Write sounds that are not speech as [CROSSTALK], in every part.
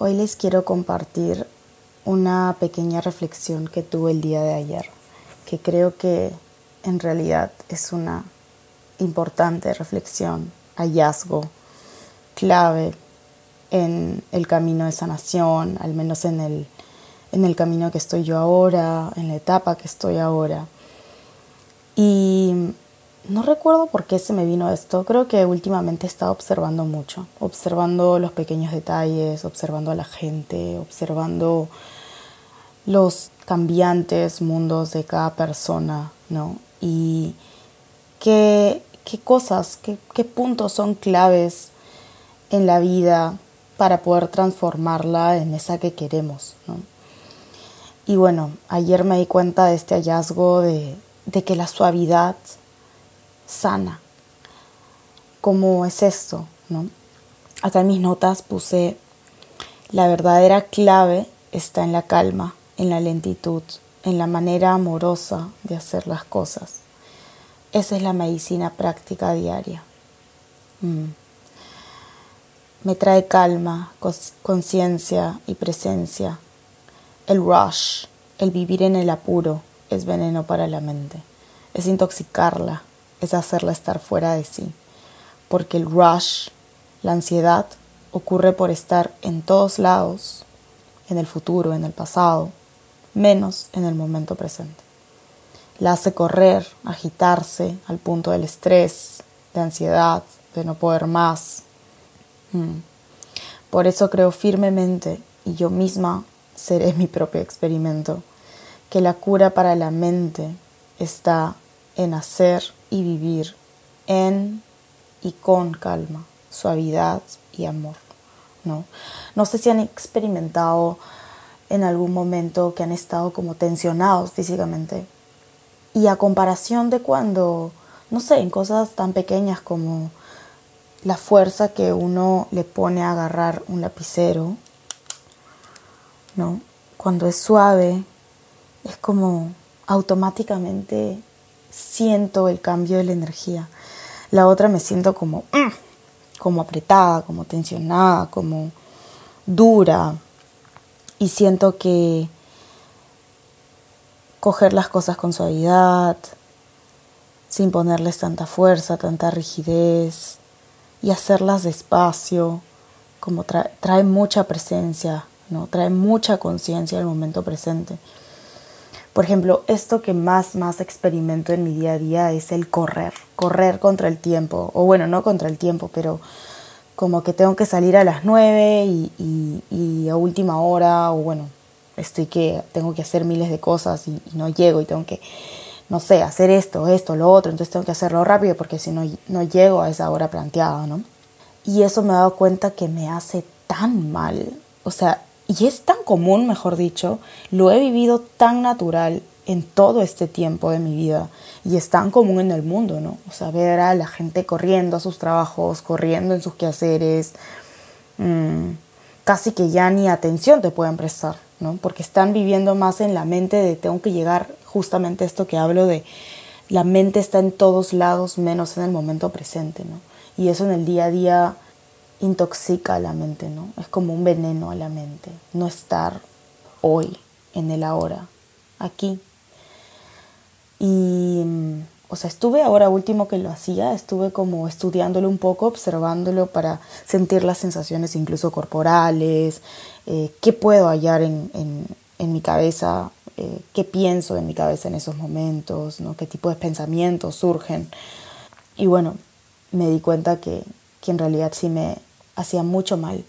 Hoy les quiero compartir una pequeña reflexión que tuve el día de ayer, que creo que en realidad es una importante reflexión, hallazgo, clave en el camino de sanación, al menos en el, en el camino que estoy yo ahora, en la etapa que estoy ahora. Y no recuerdo por qué se me vino esto. Creo que últimamente he estado observando mucho, observando los pequeños detalles, observando a la gente, observando los cambiantes mundos de cada persona, ¿no? Y qué, qué cosas, qué, qué puntos son claves en la vida para poder transformarla en esa que queremos, ¿no? Y bueno, ayer me di cuenta de este hallazgo de, de que la suavidad sana. ¿Cómo es esto? ¿no? Acá en mis notas puse la verdadera clave está en la calma, en la lentitud, en la manera amorosa de hacer las cosas. Esa es la medicina práctica diaria. Mm. Me trae calma, conciencia y presencia. El rush, el vivir en el apuro, es veneno para la mente. Es intoxicarla, es hacerla estar fuera de sí, porque el rush, la ansiedad, ocurre por estar en todos lados, en el futuro, en el pasado, menos en el momento presente. La hace correr, agitarse al punto del estrés, de ansiedad, de no poder más. Mm. Por eso creo firmemente, y yo misma seré [LAUGHS] mi propio experimento, que la cura para la mente está en hacer y vivir en y con calma, suavidad y amor. ¿no? no sé si han experimentado en algún momento que han estado como tensionados físicamente. Y a comparación de cuando, no sé, en cosas tan pequeñas como la fuerza que uno le pone a agarrar un lapicero, ¿no? Cuando es suave, es como automáticamente siento el cambio de la energía. La otra me siento como, mm, como apretada, como tensionada, como dura. Y siento que coger las cosas con suavidad, sin ponerles tanta fuerza, tanta rigidez, y hacerlas despacio, como trae, mucha presencia, ¿no? trae mucha conciencia al momento presente. Por ejemplo, esto que más, más experimento en mi día a día es el correr, correr contra el tiempo, o bueno, no contra el tiempo, pero como que tengo que salir a las nueve y, a última hora, o bueno, estoy que tengo que hacer miles de cosas y, no llego y tengo que, no sé, hacer esto, esto, lo otro, entonces tengo que hacerlo rápido porque si no, no llego a esa hora planteada, ¿no? Y eso me he dado cuenta que me hace tan mal, o sea, y es tan común, mejor dicho, lo he vivido tan natural en todo este tiempo de mi vida y es tan común en el mundo, ¿no? O sea, ver a la gente corriendo a sus trabajos, corriendo en sus quehaceres, mm, casi que ya ni atención te pueden prestar, ¿no? Porque están viviendo más en la mente de tengo que llegar justamente esto que hablo de la mente está en todos lados menos en el momento presente, ¿no? Y eso en el día a día intoxica a la mente, ¿no? Es como un veneno a la mente, no estar hoy, en el ahora, aquí. Y, o sea, estuve ahora último que lo hacía, estuve como estudiándolo un poco, observándolo para sentir las sensaciones incluso corporales, eh, qué puedo hallar en, en, mi cabeza, eh, qué pienso en mi cabeza en esos momentos, ¿no? qué tipo de pensamientos surgen. Y bueno, me di cuenta que, que en realidad sí me, hacía mucho mal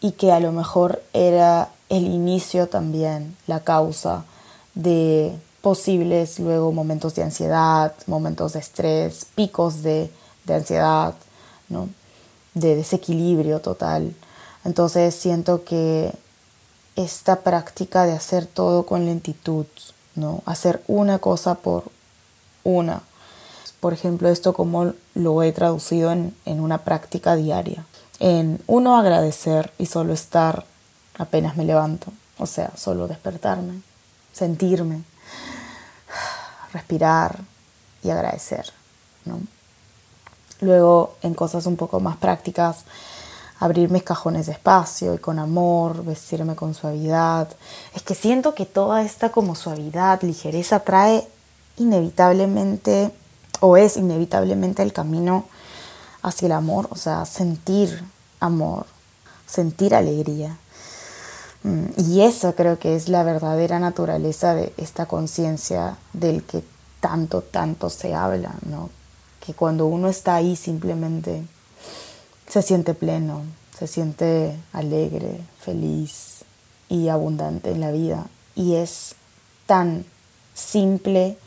y que a lo mejor era el inicio también, la causa de posibles luego momentos de ansiedad, momentos de estrés, picos de, ansiedad, ¿no? de desequilibrio total. Entonces siento que esta práctica de hacer todo con lentitud, ¿no? hacer una cosa por una, por ejemplo, esto como lo he traducido en, en una práctica diaria en uno agradecer y solo estar apenas me levanto, o sea, solo despertarme, sentirme, respirar y agradecer. Luego, en cosas un poco más prácticas, abrir mis cajones despacio y con amor, vestirme con suavidad. Es que siento que toda esta como suavidad, ligereza trae inevitablemente o es inevitablemente el camino hacia el amor, o sea, sentir amor, sentir alegría. Mm, y eso creo que es la verdadera naturaleza de esta conciencia del que tanto, tanto se habla, ¿no? Que cuando uno está ahí simplemente se siente pleno, se siente alegre, feliz y abundante en la vida. Y es tan simple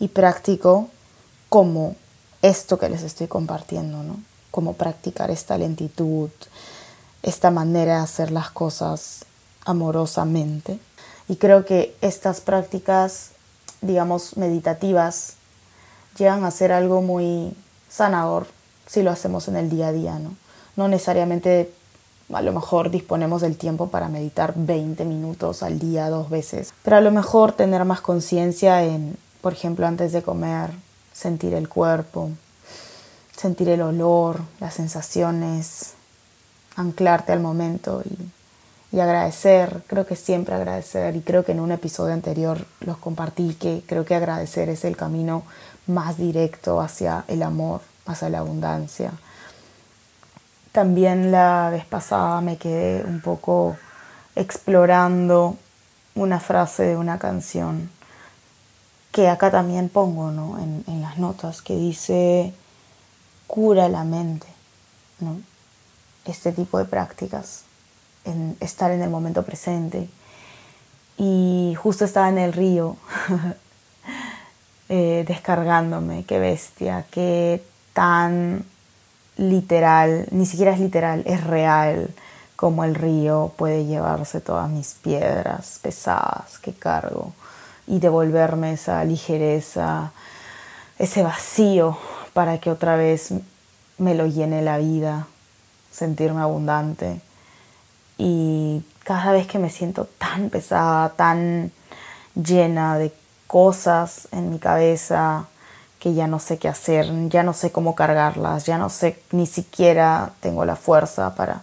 y práctico como esto que les estoy compartiendo, ¿no? Como practicar esta lentitud, esta manera de hacer las cosas amorosamente. Y creo que estas prácticas, digamos, meditativas, llegan a ser algo muy sanador si lo hacemos en el día a día, ¿no? No necesariamente a lo mejor disponemos del tiempo para meditar 20 minutos al día dos veces, pero a lo mejor tener más conciencia en, por ejemplo, antes de comer, sentir el cuerpo, sentir el olor, las sensaciones, anclarte al momento y, y, agradecer, creo que siempre agradecer y creo que en un episodio anterior los compartí que creo que agradecer es el camino más directo hacia el amor, hacia la abundancia. También la vez pasada me quedé un poco explorando una frase de una canción que acá también pongo ¿no? en, en las notas, que dice cura la mente, ¿no? este tipo de prácticas, en estar en el momento presente. Y justo estaba en el río [LAUGHS] eh, descargándome, qué bestia, qué tan literal, ni siquiera es literal, es real como el río puede llevarse todas mis piedras pesadas que cargo y devolverme esa ligereza, ese vacío para que otra vez me lo llene la vida, sentirme abundante. Y cada vez que me siento tan pesada, tan llena de cosas en mi cabeza que ya no sé qué hacer, ya no sé cómo cargarlas, ya no sé, ni siquiera tengo la fuerza para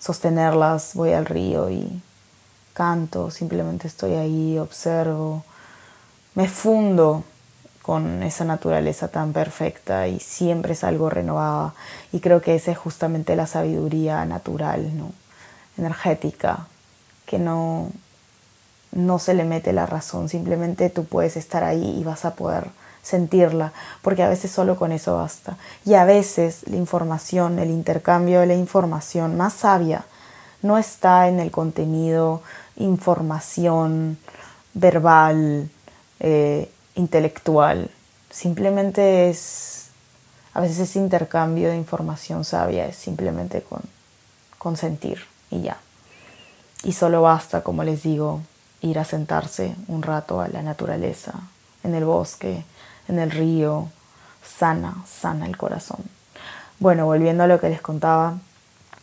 sostenerlas, voy al río y canto, simplemente estoy ahí, observo, me fundo con esa naturaleza tan perfecta y siempre es algo renovada. Y creo que esa es justamente la sabiduría natural, ¿no? energética, que no, no se le mete la razón, simplemente tú puedes estar ahí y vas a poder sentirla, porque a veces solo con eso basta. Y a veces la información, el intercambio de la información más sabia no está en el contenido, información verbal, eh, intelectual, simplemente es, a veces ese intercambio de información sabia es simplemente con, con sentir y ya. Y solo basta, como les digo, ir a sentarse un rato a la naturaleza, en el bosque, en el río, sana, sana el corazón. Bueno, volviendo a lo que les contaba,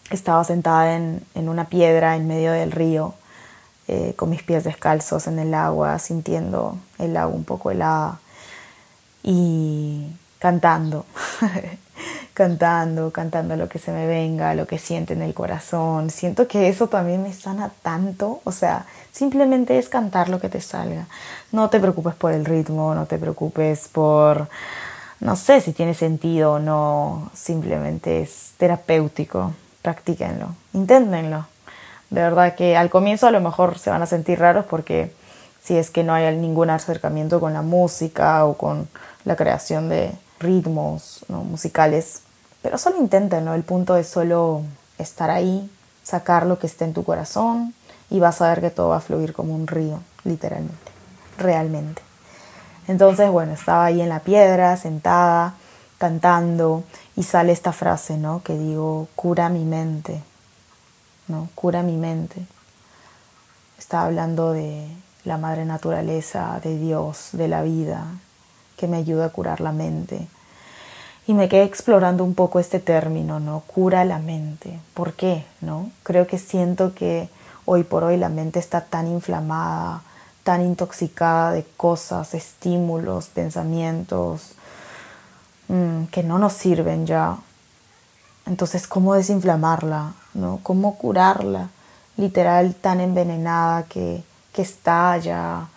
estaba sentada en, en una piedra en medio del río eh, con mis pies descalzos en el agua, sintiendo el agua un poco helada y cantando, [LAUGHS] cantando, cantando lo que se me venga, lo que siente en el corazón. Siento que eso también me sana tanto, o sea, simplemente es cantar lo que te salga. No te preocupes por el ritmo, no te preocupes por, no sé si tiene sentido o no, simplemente es terapéutico. Practíquenlo, inténtenlo. De verdad que al comienzo a lo mejor se van a sentir raros porque si es que no hay ningún acercamiento con la música o con la creación de ritmos musicales. Pero solo inténtenlo, el punto es solo estar ahí, sacar lo que esté en tu corazón y vas a ver que todo va a fluir como un río, literalmente, realmente. Entonces, bueno, estaba ahí en la piedra, sentada, cantando, y sale esta frase, ¿no? Que digo, cura mi mente, ¿no? Cura mi mente. Estaba hablando de la madre naturaleza, de Dios, de la vida, que me ayuda a curar la mente. Y me quedé explorando un poco este término, ¿no? Cura la mente. ¿Por qué? ¿No? Creo que siento que hoy por hoy la mente está tan inflamada, tan intoxicada de cosas, estímulos, pensamientos, mm, que no nos sirven ya Entonces, ¿cómo desinflamarla? ¿no? ¿Cómo curarla? Literal, tan envenenada que, que está ya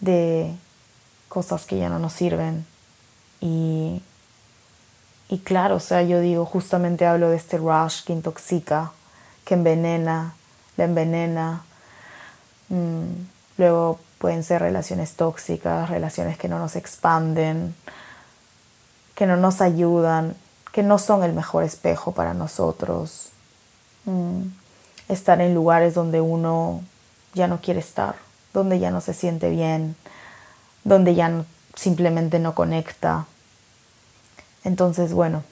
de cosas que ya no nos sirven. Y, y claro, o sea, yo digo, justamente hablo de este rush que intoxica, que envenena, la envenena. Mm, luego pueden ser relaciones tóxicas, relaciones que no nos expanden, que no nos ayudan, que no son el mejor espejo para nosotros. Mm, estar en lugares donde uno ya no quiere estar, donde ya no se siente bien, donde ya simplemente no conecta. Entonces, bueno,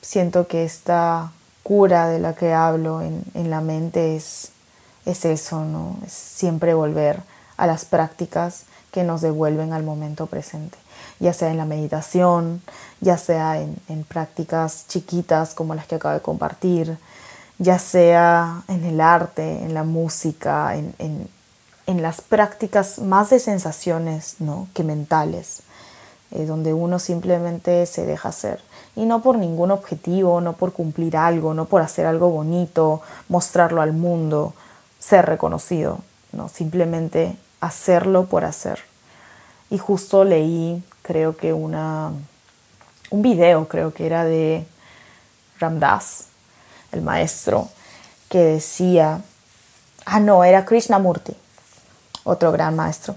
siento que esta cura de la que hablo en, en la mente es, es eso, ¿no? Es siempre volver a las prácticas que nos devuelven al momento presente ya sea en la meditación, ya sea en, prácticas chiquitas como las que acabo de compartir, ya sea en el arte, en la música, en, las prácticas más de sensaciones ¿no? que mentales, eh, donde uno simplemente se deja hacer. Y no por ningún objetivo, no por cumplir algo, no por hacer algo bonito, mostrarlo al mundo, ser reconocido, no, simplemente hacerlo por hacer. Y justo leí creo que una, un video, creo que era de Ramdas, el maestro, que decía, ah, no, era Krishnamurti, otro gran maestro,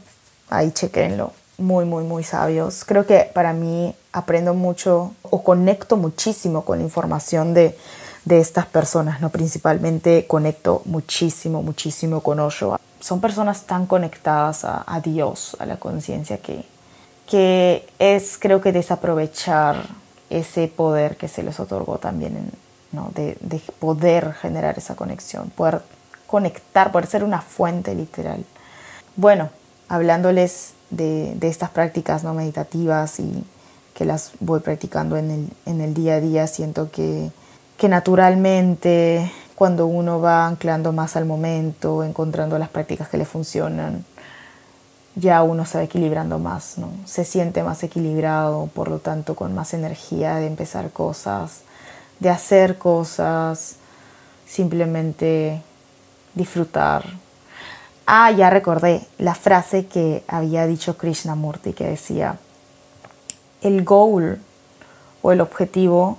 ahí chequenlo, muy, muy, muy sabios. Creo que para mí aprendo mucho o conecto muchísimo con la información de, de estas personas, ¿no? Principalmente conecto muchísimo, muchísimo con Osho. Son personas tan conectadas a, a Dios, a la conciencia, que, que es creo que desaprovechar ese poder que se les otorgó también, ¿no? de, poder generar esa conexión, poder conectar, poder ser una fuente literal. Bueno, hablándoles de, estas prácticas no meditativas y que las voy practicando en el, en el día a día, siento que, que naturalmente cuando uno va anclando más al momento, encontrando las prácticas que le funcionan, ya uno se va equilibrando más, ¿no? Se siente más equilibrado, por lo tanto con más energía de empezar cosas, de hacer cosas, simplemente disfrutar. Ah, ya recordé la frase que había dicho Krishnamurti que decía, el goal o el objetivo,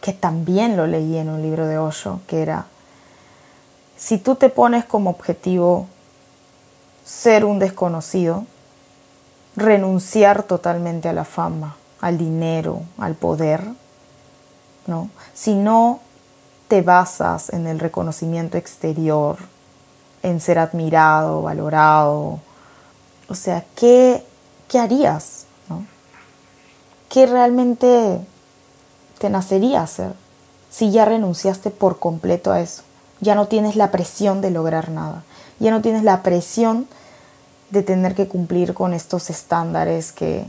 que también lo leí en un libro de Osho, que era, si tú te pones como objetivo ser un desconocido, renunciar totalmente a la fama, al dinero, al poder, ¿no? Si no te basas en el reconocimiento exterior, en ser admirado, valorado, o sea, ¿qué, qué harías? ¿no? ¿Qué realmente te nacería hacer si ya renunciaste por completo a eso? Ya no tienes la presión de lograr nada, ya no tienes la presión de tener que cumplir con estos estándares que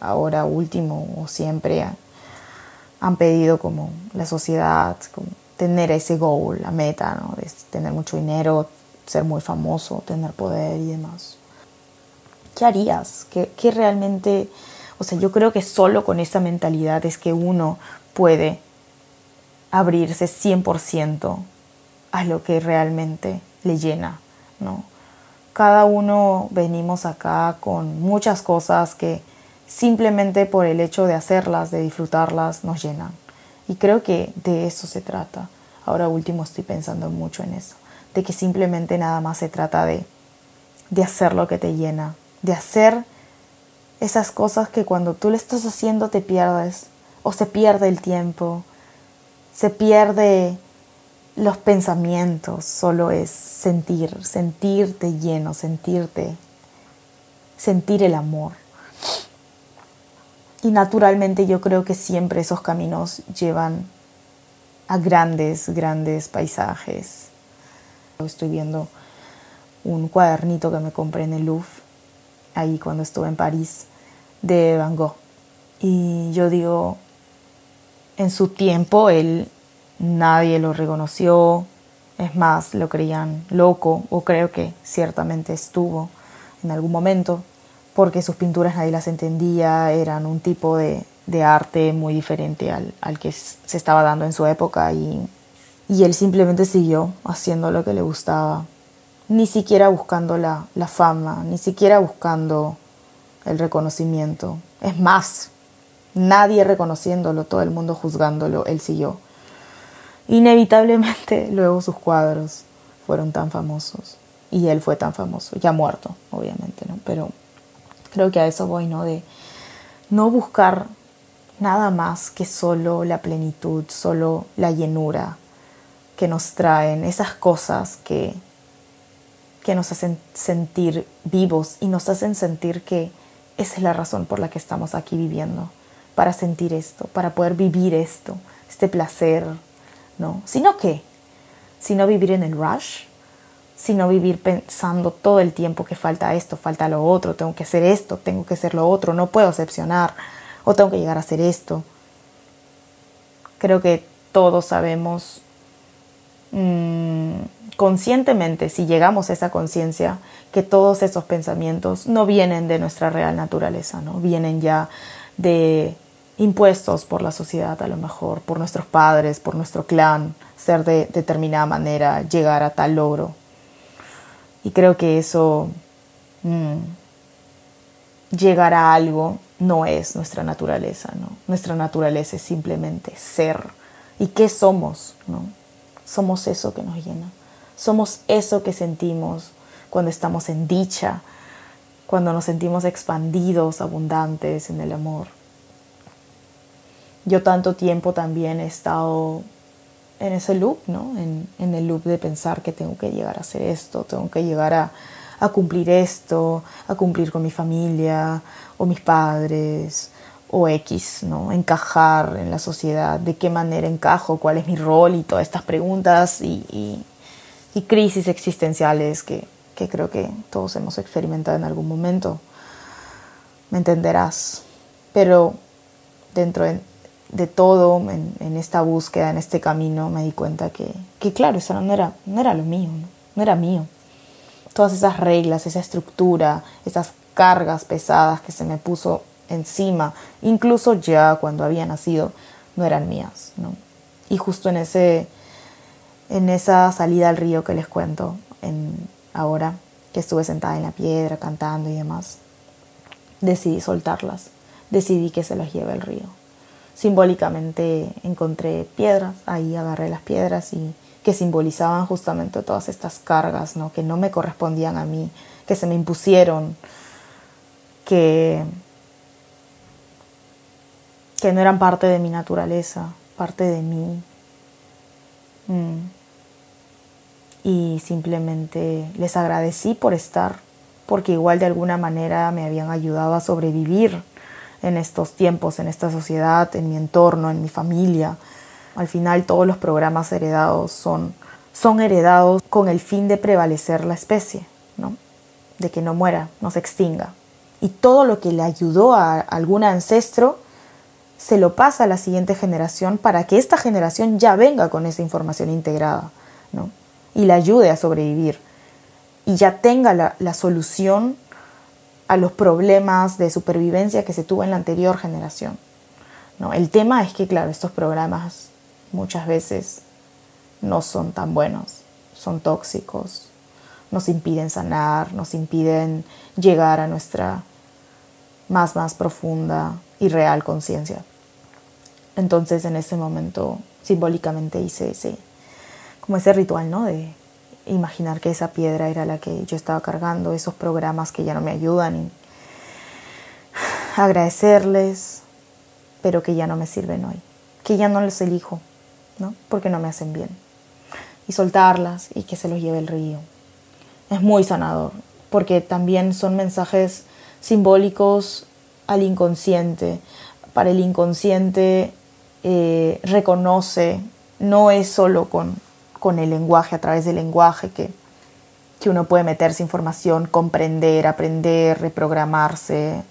ahora último o siempre han pedido como la sociedad, como tener ese goal, la meta, ¿no? de tener mucho dinero, ser muy famoso, tener poder y demás. ¿Qué harías? ¿Qué, ¿Qué, realmente, o sea, yo creo que solo con esa mentalidad es que uno puede abrirse 100% a lo que realmente le llena, ¿no? Cada uno venimos acá con muchas cosas que simplemente por el hecho de hacerlas, de disfrutarlas, nos llenan. Y creo que de eso se trata. Ahora último estoy pensando mucho en eso, de que simplemente nada más se trata de, de hacer lo que te llena, de hacer esas cosas que cuando tú le estás haciendo te pierdes, o se pierde el tiempo, se pierde los pensamientos, solo es sentir, sentirte lleno, sentirte, sentir el amor. Y naturalmente yo creo que siempre esos caminos llevan a grandes, grandes paisajes. Estoy viendo un cuadernito que me compré en el Louvre, ahí cuando estuve en París, de Van Gogh. Y yo digo, en su tiempo él nadie lo reconoció, es más, lo creían loco, o creo que ciertamente estuvo en algún momento, porque sus pinturas nadie las entendía, eran un tipo de, arte muy diferente al, al, que se estaba dando en su época y, y, él simplemente siguió haciendo lo que le gustaba, ni siquiera buscando la, la fama, ni siquiera buscando el reconocimiento. Es más, nadie reconociéndolo, todo el mundo juzgándolo, él siguió. Inevitablemente [LAUGHS] luego sus cuadros fueron tan famosos y él fue tan famoso, ya muerto, obviamente, ¿no? Pero creo que a eso voy, ¿no? De no buscar nada más que solo la plenitud, solo la llenura que nos traen, esas cosas que, que nos hacen sentir vivos y nos hacen sentir que esa es la razón por la que estamos aquí viviendo, para sentir esto, para poder vivir esto, este placer, ¿no? Sino que, sino vivir en el rush, sino vivir pensando todo el tiempo que falta esto, falta lo otro, tengo que hacer esto, tengo que hacer lo otro, no puedo excepcionar, o tengo que llegar a hacer esto. Creo que todos sabemos mmm, conscientemente, si llegamos a esa conciencia, que todos esos pensamientos no vienen de nuestra real naturaleza, ¿no? Vienen ya de impuestos por la sociedad a lo mejor, por nuestros padres, por nuestro clan, ser de determinada manera, llegar a tal logro. Y creo que eso, mmm, llegar a algo, no es nuestra naturaleza, ¿no? Nuestra naturaleza es simplemente ser. ¿Y qué somos? ¿no? Somos eso que nos llena. Somos eso que sentimos cuando estamos en dicha, cuando nos sentimos expandidos, abundantes en el amor. Yo tanto tiempo también he estado en ese loop, ¿no? En, en, el loop de pensar que tengo que llegar a hacer esto, tengo que llegar a, a cumplir esto, a cumplir con mi familia o mis padres o X, ¿no? Encajar en la sociedad, de qué manera encajo, cuál es mi rol y todas estas preguntas y, y, y crisis existenciales que, que creo que todos hemos experimentado en algún momento. Me entenderás. Pero dentro de, de todo, en, esta búsqueda, en este camino, me di cuenta que, que claro, eso no era, no era lo mío, ¿no? era mío. Todas esas reglas, esa estructura, esas cargas pesadas que se me puso encima, incluso ya cuando había nacido, no eran mías. Y justo en ese en esa salida al río que les cuento en ahora que estuve sentada en la piedra cantando y demás, decidí soltarlas, decidí que se las lleve el río. Simbólicamente encontré piedras, ahí agarré las piedras y que simbolizaban justamente todas estas cargas, ¿no? que no me correspondían a mí, que se me impusieron, que, que no eran parte de mi naturaleza, parte de mí. Mm. Y simplemente les agradecí por estar, porque igual de alguna manera me habían ayudado a sobrevivir en estos tiempos, en esta sociedad, en mi entorno, en mi familia. Al final todos los programas heredados son, son heredados con el fin de prevalecer la especie, ¿no? de que no muera, no se extinga y todo lo que le ayudó a algún ancestro se lo pasa a la siguiente generación para que esta generación ya venga con esa información integrada ¿no? y le ayude a sobrevivir y ya tenga la, la solución a los problemas de supervivencia que se tuvo en la anterior generación. ¿no? El tema es que, claro, estos programas muchas veces no son tan buenos, son tóxicos, nos impiden sanar, nos impiden llegar a nuestra más, más profunda y real conciencia. Entonces en ese momento simbólicamente hice ese, como ese ritual, ¿no? De imaginar que esa piedra era la que yo estaba cargando, esos programas que ya no me ayudan y agradecerles, pero que ya no me sirven hoy, que ya no les elijo, ¿no? Porque no me hacen bien. Y soltarlas y que se los lleve el río. Es muy sanador, porque también son mensajes simbólicos al inconsciente. Para el inconsciente eh, reconoce, no es solo con, con, el lenguaje, a través del lenguaje que, que uno puede meterse información, comprender, aprender, reprogramarse.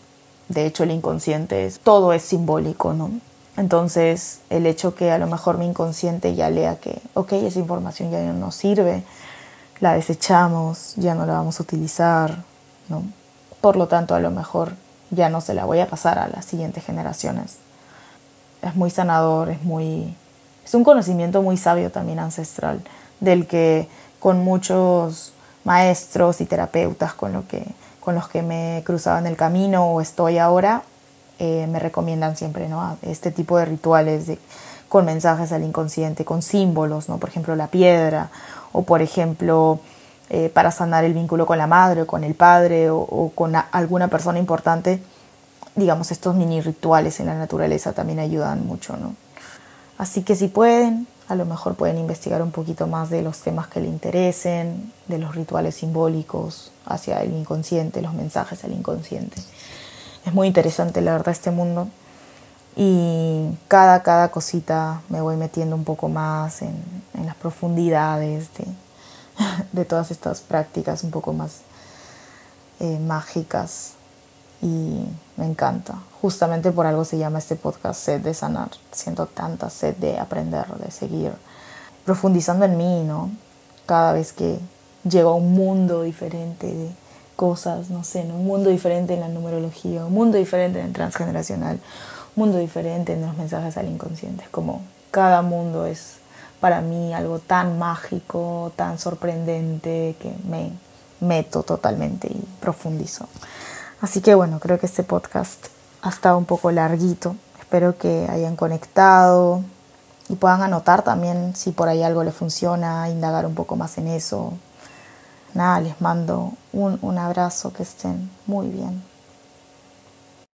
De hecho, el inconsciente es, todo es simbólico, ¿no? Entonces, el hecho que a lo mejor mi inconsciente ya lea que, ok, esa información ya no nos sirve, la desechamos, ya no la vamos a utilizar, ¿no? Por lo tanto, a lo mejor ya no se la voy a pasar a las siguientes generaciones. es muy sanador, es muy es un conocimiento muy sabio también ancestral, del que con muchos maestros y terapeutas con, los que me he cruzado en el camino o estoy ahora, eh, me recomiendan siempre este tipo de rituales con mensajes al inconsciente, con símbolos, por ejemplo la piedra, o por ejemplo eh, para sanar el vínculo con la madre o con el padre o, o con alguna persona importante, digamos, estos mini rituales en la naturaleza también ayudan mucho. ¿no? Así que si pueden, a lo mejor pueden investigar un poquito más de los temas que le interesen, de los rituales simbólicos hacia el inconsciente, los mensajes al inconsciente. Es muy interesante la verdad este mundo y cada, cada cosita me voy metiendo un poco más en, las profundidades de, [LAUGHS] de, todas estas prácticas un poco más eh, mágicas y me encanta. Justamente por algo se llama este podcast Sed de Sanar. Siento tanta sed de aprender, de seguir profundizando en mí, ¿no? Cada vez que llego a un mundo diferente de cosas, no sé, un mundo diferente en la numerología, un mundo diferente en el transgeneracional, un mundo diferente en los mensajes al inconsciente. Es como cada mundo es para mí algo tan mágico, tan sorprendente que me meto totalmente y profundizo. Así que bueno, creo que este podcast ha estado un poco larguito. Espero que hayan conectado y puedan anotar también si por ahí algo les funciona, indagar un poco más en eso. Nada, les mando un, un abrazo, que estén muy bien.